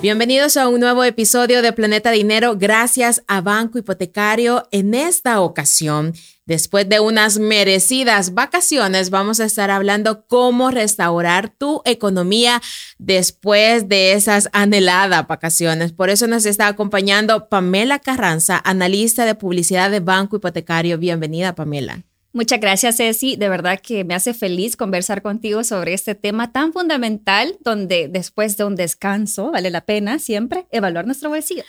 Bienvenidos a un nuevo episodio de Planeta Dinero gracias a Banco Hipotecario. En esta ocasión Después de unas merecidas vacaciones, vamos a estar hablando cómo restaurar tu economía después de esas anheladas vacaciones. Por eso nos está acompañando Pamela Carranza, analista de publicidad de Banco Hipotecario. Bienvenida, Pamela. Muchas gracias, Ceci. De verdad que me hace feliz conversar contigo sobre este tema tan fundamental, donde después de un descanso vale la pena siempre evaluar nuestro bolsillo.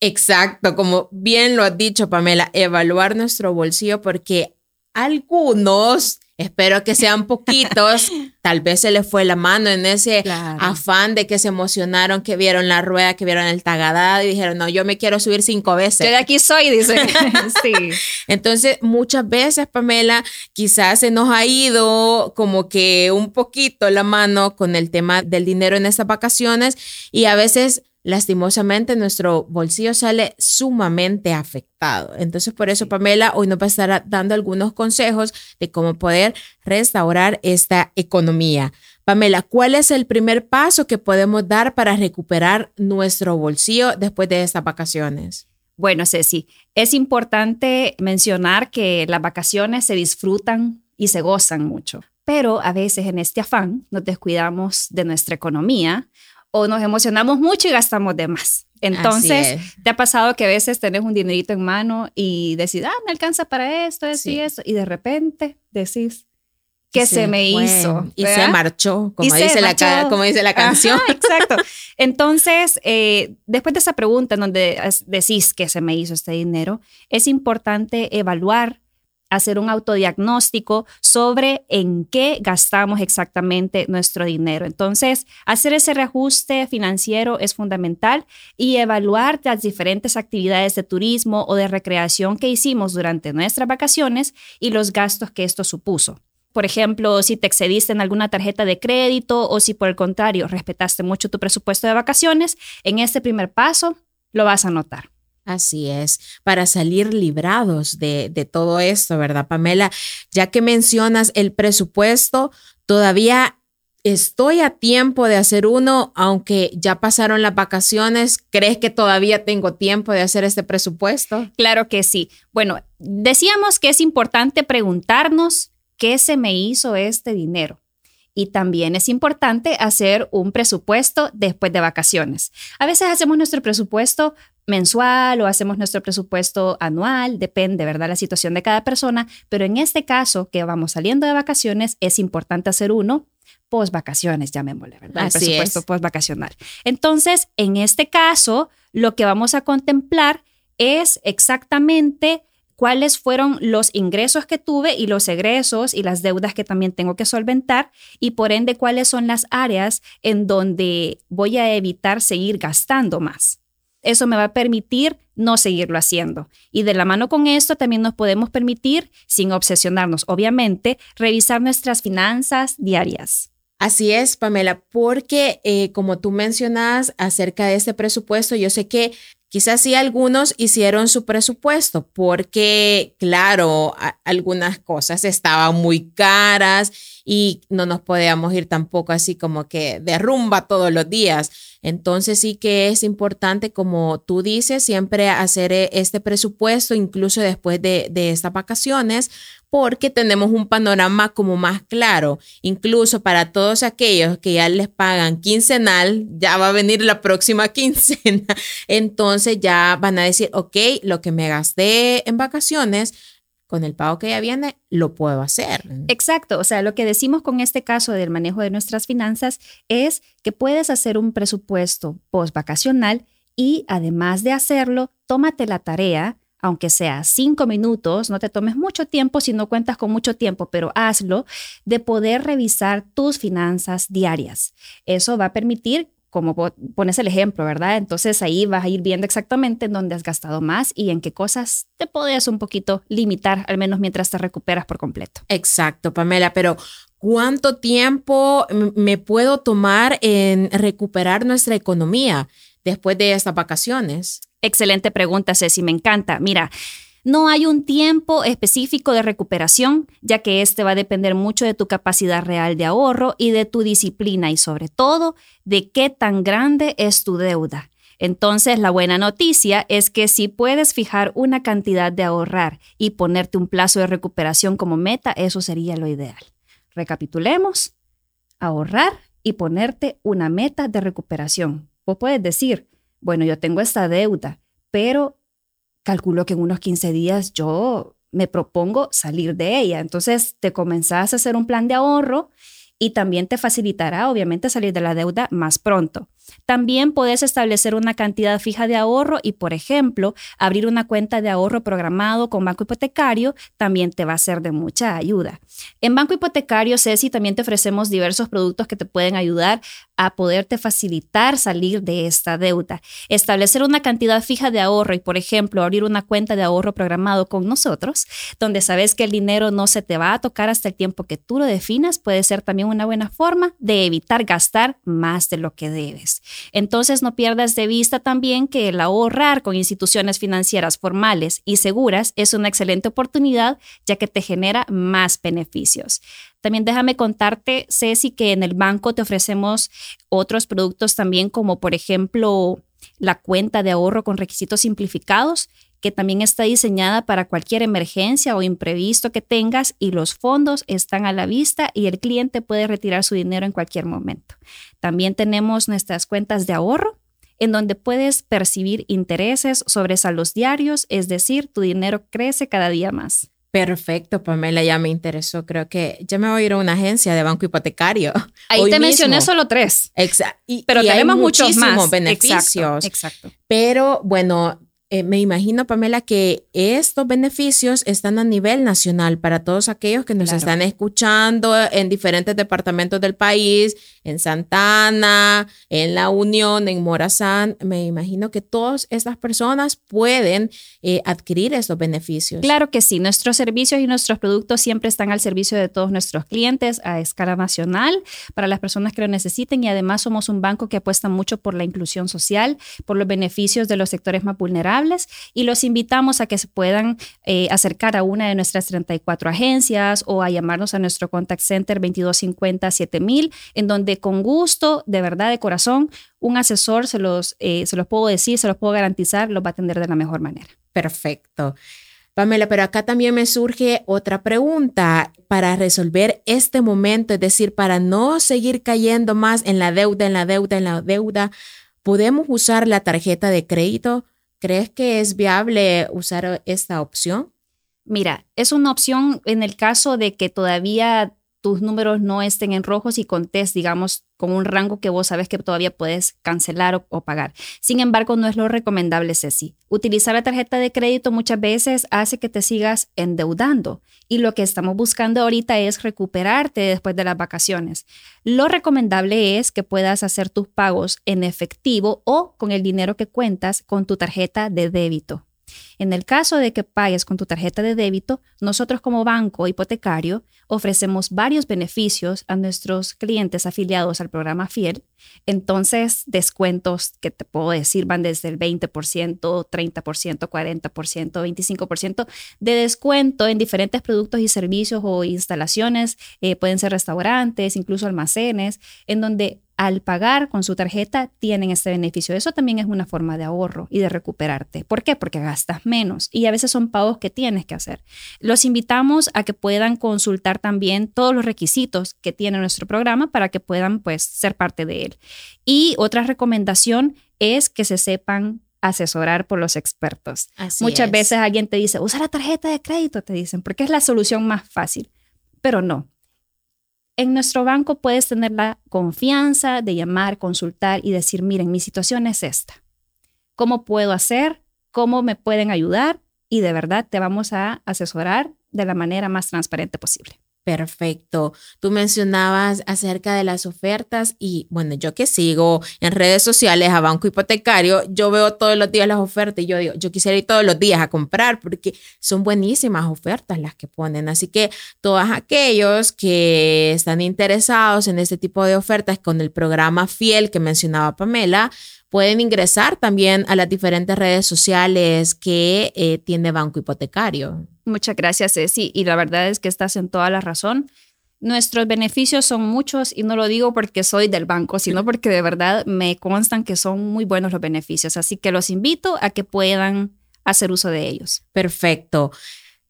Exacto, como bien lo has dicho, Pamela, evaluar nuestro bolsillo porque algunos, espero que sean poquitos, tal vez se les fue la mano en ese afán de que se emocionaron, que vieron la rueda, que vieron el tagadado y dijeron, no, yo me quiero subir cinco veces. Yo de aquí soy, dice. sí. Entonces, muchas veces, Pamela, quizás se nos ha ido como que un poquito la mano con el tema del dinero en estas vacaciones y a veces lastimosamente nuestro bolsillo sale sumamente afectado. Entonces, por eso, Pamela, hoy nos va a estar dando algunos consejos de cómo poder restaurar esta economía. Pamela, ¿cuál es el primer paso que podemos dar para recuperar nuestro bolsillo después de estas vacaciones? Bueno, Ceci, es importante mencionar que las vacaciones se disfrutan y se gozan mucho, pero a veces en este afán nos descuidamos de nuestra economía o nos emocionamos mucho y gastamos de más. Entonces, ¿te ha pasado que a veces tenés un dinerito en mano y decís, ah, me alcanza para esto, esto y esto, y de repente decís, ¿qué se, me hizo? Y se marchó, como, dice, La, como dice la canción. exacto. Entonces, eh, después de esa pregunta en donde decís que se me hizo este dinero, es importante evaluar hacer un autodiagnóstico sobre en qué gastamos exactamente nuestro dinero. Entonces, hacer ese reajuste financiero es fundamental y evaluar las diferentes actividades de turismo o de recreación que hicimos durante nuestras vacaciones y los gastos que esto supuso. Por ejemplo, si te excediste en alguna tarjeta de crédito o si por el contrario respetaste mucho tu presupuesto de vacaciones, en este primer paso lo vas a notar. Así es, para salir librados de, todo esto, ¿verdad, Pamela? Ya que mencionas el presupuesto, todavía estoy a tiempo de hacer uno, aunque ya pasaron las vacaciones. ¿Crees que todavía tengo tiempo de hacer este presupuesto? Claro que sí. Bueno, decíamos que es importante preguntarnos qué se me hizo este dinero. Y también es importante hacer un presupuesto después de vacaciones. A veces hacemos nuestro presupuesto mensual o hacemos nuestro presupuesto anual, depende, ¿verdad? La situación de cada persona, pero en este caso que vamos saliendo de vacaciones es importante hacer uno post vacaciones, llamémosle, ¿verdad? El presupuesto post vacacional. Entonces, en este caso, lo que vamos a contemplar es exactamente cuáles fueron los ingresos que tuve y los egresos y las deudas que también tengo que solventar y por ende cuáles son las áreas en donde voy a evitar seguir gastando más. Eso me va a permitir no seguirlo haciendo. Y de la mano con esto también nos podemos permitir, sin obsesionarnos, obviamente, revisar nuestras finanzas diarias. Así es, Pamela, porque eh, como tú mencionas acerca de este presupuesto, yo sé que quizás sí algunos hicieron su presupuesto porque, claro, algunas cosas estaban muy caras y no nos podíamos ir tampoco así como que de rumba todos los días. Entonces sí que es importante, como tú dices, siempre hacer eh, este presupuesto, incluso después de, de estas vacaciones, porque tenemos un panorama como más claro. Incluso para todos aquellos que ya les pagan quincenal, ya va a venir la próxima quincena. Entonces ya van a decir, ok, lo que me gasté en vacaciones, con el pago que ya viene, lo puedo hacer. Exacto, o sea, lo que decimos con este caso del manejo de nuestras finanzas es que puedes hacer un presupuesto post vacacional y además de hacerlo, tómate la tarea, aunque sea cinco minutos, no te tomes mucho tiempo si no cuentas con mucho tiempo, pero hazlo, de poder revisar tus finanzas diarias. Eso va a permitir como pones el ejemplo, ¿verdad? Entonces ahí vas a ir viendo exactamente en dónde has gastado más y en qué cosas te podías un poquito limitar, al menos mientras te recuperas por completo. Exacto, Pamela, pero ¿cuánto tiempo me puedo tomar en recuperar nuestra economía después de estas vacaciones? Excelente pregunta, Ceci, me encanta. Mira, no hay un tiempo específico de recuperación, ya que este va a depender mucho de tu capacidad real de ahorro y de tu disciplina y sobre todo de qué tan grande es tu deuda. Entonces, la buena noticia es que si puedes fijar una cantidad de ahorrar y ponerte un plazo de recuperación como meta, eso sería lo ideal. Recapitulemos, ahorrar y ponerte una meta de recuperación. Vos puedes decir, bueno, yo tengo esta deuda, pero calculo que en unos 15 días yo me propongo salir de ella. Entonces te comenzás a hacer un plan de ahorro y también te facilitará, obviamente, salir de la deuda más pronto. También puedes establecer una cantidad fija de ahorro y, por ejemplo, abrir una cuenta de ahorro programado con Banco Hipotecario también te va a ser de mucha ayuda. En Banco Hipotecario, Ceci, también te ofrecemos diversos productos que te pueden ayudar a poderte facilitar salir de esta deuda. Establecer una cantidad fija de ahorro y, por ejemplo, abrir una cuenta de ahorro programado con nosotros, donde sabes que el dinero no se te va a tocar hasta el tiempo que tú lo definas, puede ser también una buena forma de evitar gastar más de lo que debes. Entonces, no pierdas de vista también que el ahorrar con instituciones financieras formales y seguras es una excelente oportunidad, ya que te genera más beneficios. También déjame contarte, Ceci, que en el banco te ofrecemos otros productos también, como por ejemplo la cuenta de ahorro con requisitos simplificados, que también está diseñada para cualquier emergencia o imprevisto que tengas y los fondos están a la vista y el cliente puede retirar su dinero en cualquier momento. También tenemos nuestras cuentas de ahorro en donde puedes percibir intereses sobre saldos diarios, es decir, tu dinero crece cada día más. Perfecto, Pamela, ya me interesó. Creo que ya me voy a ir a una agencia de banco hipotecario. Ahí te mencioné solo tres. Exacto. Pero tenemos muchos más beneficios. exacto. Pero bueno, eh, me imagino, Pamela, que estos beneficios están a nivel nacional para todos aquellos que nos están escuchando en diferentes departamentos del país, en Santana, en La Unión, en Morazán. Me imagino que todas estas personas pueden eh, adquirir estos beneficios. Claro que sí. Nuestros servicios y nuestros productos siempre están al servicio de todos nuestros clientes a escala nacional para las personas que lo necesiten y además somos un banco que apuesta mucho por la inclusión social, por los beneficios de los sectores más vulnerables y los invitamos a que se puedan eh, acercar a una de nuestras 34 agencias o a llamarnos a nuestro contact center 2250 7000, en donde con gusto, de verdad, de corazón, un asesor, se los, eh, se los puedo decir, se los puedo garantizar, los va a atender de la mejor manera. Perfecto. Pamela, pero acá también me surge otra pregunta para resolver este momento, es decir, para no seguir cayendo más en la deuda, en la deuda, en la deuda. ¿Podemos usar la tarjeta de crédito? ¿Crees que es viable usar esta opción? Mira, es una opción en el caso de que todavía tus números no estén en rojos y contés, digamos, con un rango que vos sabes que todavía puedes cancelar o, pagar. Sin embargo, no es lo recomendable, Ceci. Utilizar la tarjeta de crédito muchas veces hace que te sigas endeudando y lo que estamos buscando ahorita es recuperarte después de las vacaciones. Lo recomendable es que puedas hacer tus pagos en efectivo o con el dinero que cuentas con tu tarjeta de débito. En el caso de que pagues con tu tarjeta de débito, nosotros como banco hipotecario ofrecemos varios beneficios a nuestros clientes afiliados al programa Fiel. Entonces, descuentos que te puedo decir van desde el 20%, 30%, 40%, 25% de descuento en diferentes productos y servicios o instalaciones. Eh, pueden ser restaurantes, incluso almacenes, en donde al pagar con su tarjeta tienen este beneficio. Eso también es una forma de ahorro y de recuperarte. ¿Por qué? Porque gastas menos y a veces son pagos que tienes que hacer. Los invitamos a que puedan consultar también todos los requisitos que tiene nuestro programa para que puedan pues ser parte de él. Y otra recomendación es que se sepan asesorar por los expertos. Muchas veces alguien te dice, usa la tarjeta de crédito, te dicen, porque es la solución más fácil. Pero no, en nuestro banco puedes tener la confianza de llamar, consultar y decir, miren, mi situación es esta. ¿Cómo puedo hacer? ¿Cómo me pueden ayudar? Y de verdad te vamos a asesorar de la manera más transparente posible. Perfecto. Tú mencionabas acerca de las ofertas y bueno, yo que sigo en redes sociales a Banco Hipotecario, yo veo todos los días las ofertas y yo digo, yo quisiera ir todos los días a comprar porque son buenísimas ofertas las que ponen. Así que todos aquellos que están interesados en este tipo de ofertas con el programa Fiel que mencionaba Pamela, pueden ingresar también a las diferentes redes sociales que eh, tiene Banco Hipotecario. Muchas gracias, Ceci. Y la verdad es que estás en toda la razón. Nuestros beneficios son muchos y no lo digo porque soy del banco, sino porque de verdad me constan que son muy buenos los beneficios. Así que los invito a que puedan hacer uso de ellos. Perfecto.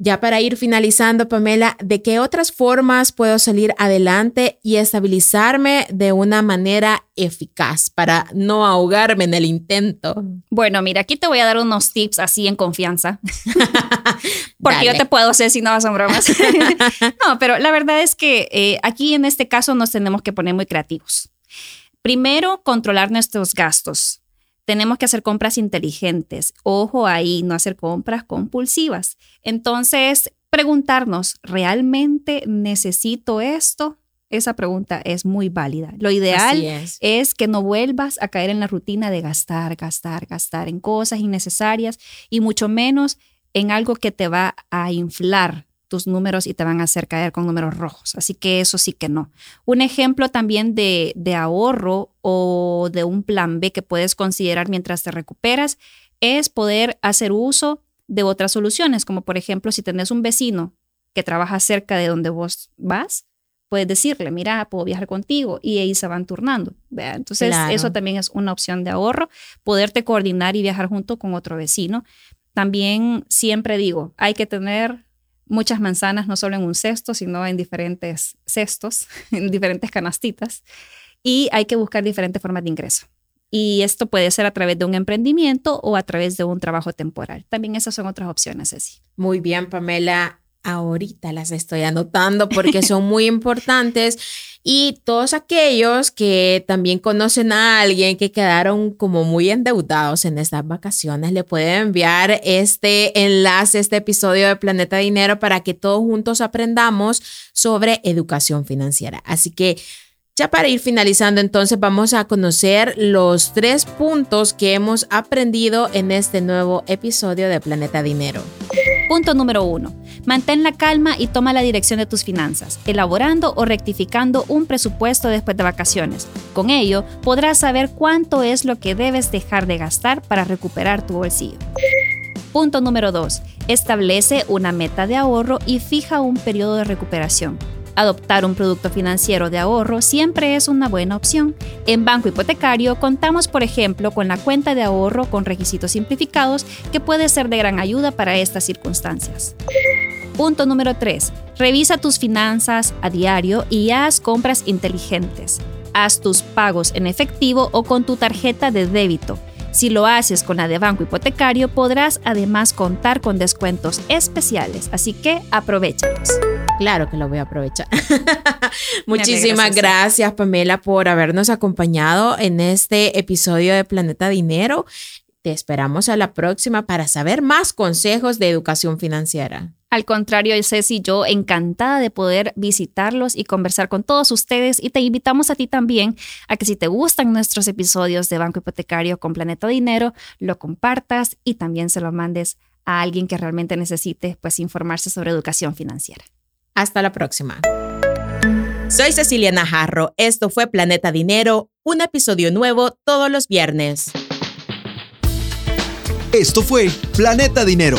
Ya para ir finalizando, Pamela, ¿de qué otras formas puedo salir adelante y estabilizarme de una manera eficaz para no ahogarme en el intento? Bueno, mira, aquí te voy a dar unos tips así en confianza, porque yo te puedo hacer si no son bromas. no, pero la verdad es que eh, aquí en este caso nos tenemos que poner muy creativos. Primero, controlar nuestros gastos tenemos que hacer compras inteligentes. Ojo ahí, no hacer compras compulsivas. Entonces, preguntarnos, ¿realmente necesito esto? Esa pregunta es muy válida. Lo ideal es. que no vuelvas a caer en la rutina de gastar, gastar, gastar en cosas innecesarias y mucho menos en algo que te va a inflar tus números y te van a hacer caer con números rojos. Así que eso sí que no. Un ejemplo también de, de ahorro o de un plan B que puedes considerar mientras te recuperas es poder hacer uso de otras soluciones, como por ejemplo si tenés un vecino que trabaja cerca de donde vos vas, puedes decirle, mira, puedo viajar contigo y ahí se van turnando. Entonces, eso también es una opción de ahorro, poderte coordinar y viajar junto con otro vecino. También siempre digo, hay que tener muchas manzanas, no solo en un cesto, sino en diferentes cestos, en diferentes canastitas. Y hay que buscar diferentes formas de ingreso. Y esto puede ser a través de un emprendimiento o a través de un trabajo temporal. También esas son otras opciones, así. Muy bien, Pamela. Ahorita las estoy anotando porque son muy importantes y todos aquellos que también conocen a alguien que quedaron como muy endeudados en estas vacaciones, le pueden enviar este enlace, este episodio de Planeta Dinero para que todos juntos aprendamos sobre educación financiera. Así que ya para ir finalizando, entonces vamos a conocer los tres puntos que hemos aprendido en este nuevo episodio de Planeta Dinero. Punto número uno. Mantén la calma y toma la dirección de tus finanzas, elaborando o rectificando un presupuesto después de vacaciones. Con ello, podrás saber cuánto es lo que debes dejar de gastar para recuperar tu bolsillo. Punto número 2. Establece una meta de ahorro y fija un periodo de recuperación. Adoptar un producto financiero de ahorro siempre es una buena opción. En Banco Hipotecario contamos, por ejemplo, con la cuenta de ahorro con requisitos simplificados que puede ser de gran ayuda para estas circunstancias. Punto número 3. Revisa tus finanzas a diario y haz compras inteligentes. Haz tus pagos en efectivo o con tu tarjeta de débito. Si lo haces con la de Banco Hipotecario, podrás además contar con descuentos especiales, así que aprovechalos. Claro que lo voy a aprovechar. Muchísimas gracias, Pamela, por habernos acompañado en este episodio de Planeta Dinero. Te esperamos a la próxima para saber más consejos de educación financiera. Al contrario, Ceci, yo encantada de poder visitarlos y conversar con todos ustedes y te invitamos a ti también a que si te gustan nuestros episodios de Banco Hipotecario con Planeta Dinero, lo compartas y también se lo mandes a alguien que realmente necesite pues informarse sobre educación financiera. Hasta la próxima. Soy Cecilia Najarro. Esto fue Planeta Dinero, un episodio nuevo todos los viernes. Esto fue Planeta Dinero,